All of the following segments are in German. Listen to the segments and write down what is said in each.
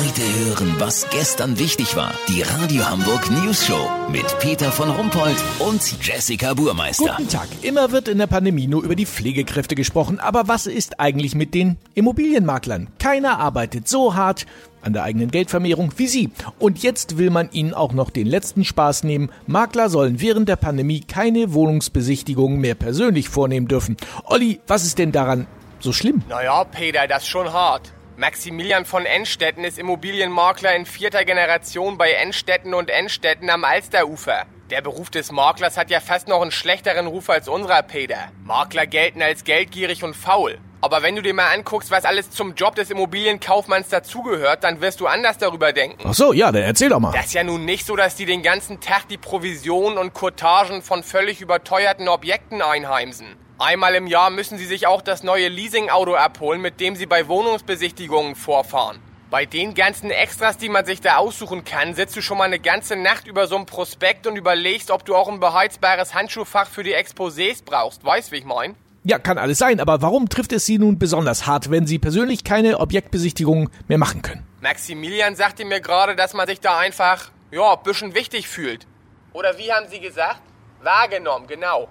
Heute hören, was gestern wichtig war. Die Radio Hamburg News Show mit Peter von Rumpold und Jessica Burmeister. Guten Tag. Immer wird in der Pandemie nur über die Pflegekräfte gesprochen. Aber was ist eigentlich mit den Immobilienmaklern? Keiner arbeitet so hart an der eigenen Geldvermehrung wie Sie. Und jetzt will man ihnen auch noch den letzten Spaß nehmen. Makler sollen während der Pandemie keine Wohnungsbesichtigungen mehr persönlich vornehmen dürfen. Olli, was ist denn daran so schlimm? Naja, Peter, das ist schon hart. Maximilian von Enstetten ist Immobilienmakler in vierter Generation bei Enstetten und Enstetten am Alsterufer. Der Beruf des Maklers hat ja fast noch einen schlechteren Ruf als unserer, Peter. Makler gelten als geldgierig und faul. Aber wenn du dir mal anguckst, was alles zum Job des Immobilienkaufmanns dazugehört, dann wirst du anders darüber denken. Ach so, ja, dann erzähl doch mal. Das ist ja nun nicht so, dass die den ganzen Tag die Provisionen und Courtagen von völlig überteuerten Objekten einheimsen. Einmal im Jahr müssen Sie sich auch das neue Leasing-Auto abholen, mit dem Sie bei Wohnungsbesichtigungen vorfahren. Bei den ganzen Extras, die man sich da aussuchen kann, sitzt du schon mal eine ganze Nacht über so einem Prospekt und überlegst, ob du auch ein beheizbares Handschuhfach für die Exposés brauchst. Weißt, wie ich mein? Ja, kann alles sein, aber warum trifft es Sie nun besonders hart, wenn Sie persönlich keine Objektbesichtigungen mehr machen können? Maximilian sagte mir gerade, dass man sich da einfach, ja, ein bisschen wichtig fühlt. Oder wie haben Sie gesagt? Wahrgenommen, genau.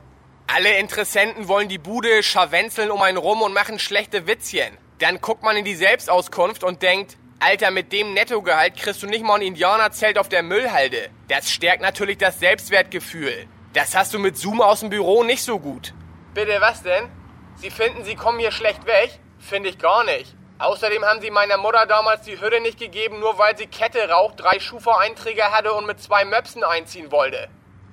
Alle Interessenten wollen die Bude scharwenzeln um einen rum und machen schlechte Witzchen. Dann guckt man in die Selbstauskunft und denkt, Alter, mit dem Nettogehalt kriegst du nicht mal ein Indianerzelt auf der Müllhalde. Das stärkt natürlich das Selbstwertgefühl. Das hast du mit Zoom aus dem Büro nicht so gut. Bitte, was denn? Sie finden, Sie kommen hier schlecht weg? Finde ich gar nicht. Außerdem haben Sie meiner Mutter damals die Hütte nicht gegeben, nur weil sie Kette raucht, drei Schufa-Einträge hatte und mit zwei Möpsen einziehen wollte.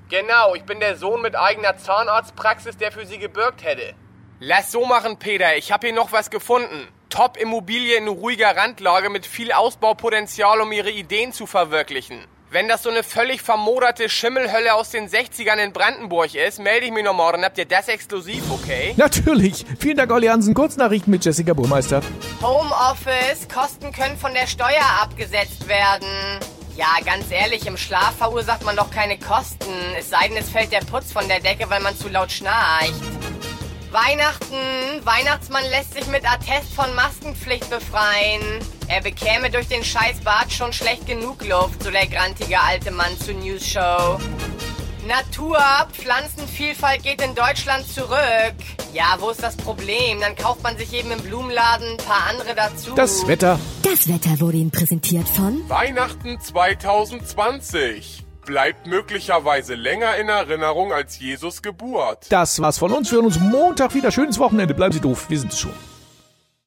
Genau, ich bin der Sohn mit eigener Zahnarztpraxis, der für Sie gebürgt hätte. Lass so machen, Peter. Ich habe hier noch was gefunden. Top-Immobilie in ruhiger Randlage mit viel Ausbaupotenzial, um Ihre Ideen zu verwirklichen. Wenn das so eine völlig vermoderte Schimmelhölle aus den 60ern in Brandenburg ist, melde ich mich noch morgen. Habt ihr das exklusiv, okay? Natürlich. Vielen Dank, Olli Hansen. Kurznachrichten mit Jessica Burmeister. Homeoffice, Kosten können von der Steuer abgesetzt werden. Ja, ganz ehrlich, im Schlaf verursacht man doch keine Kosten. Es sei denn, es fällt der Putz von der Decke, weil man zu laut schnarcht. Weihnachten. Weihnachtsmann lässt sich mit Attest von Maskenpflicht befreien. Er bekäme durch den scheiß Bart schon schlecht genug Luft, so der grantige alte Mann zur News Show. Natur, Pflanzenvielfalt geht in Deutschland zurück. Ja, wo ist das Problem? Dann kauft man sich eben im Blumenladen ein paar andere dazu. Das Wetter. Das Wetter wurde Ihnen präsentiert von Weihnachten 2020 bleibt möglicherweise länger in Erinnerung als Jesus Geburt. Das war's von uns. Wir hören uns Montag wieder. Schönes Wochenende. Bleiben Sie doof. Wir sind es schon.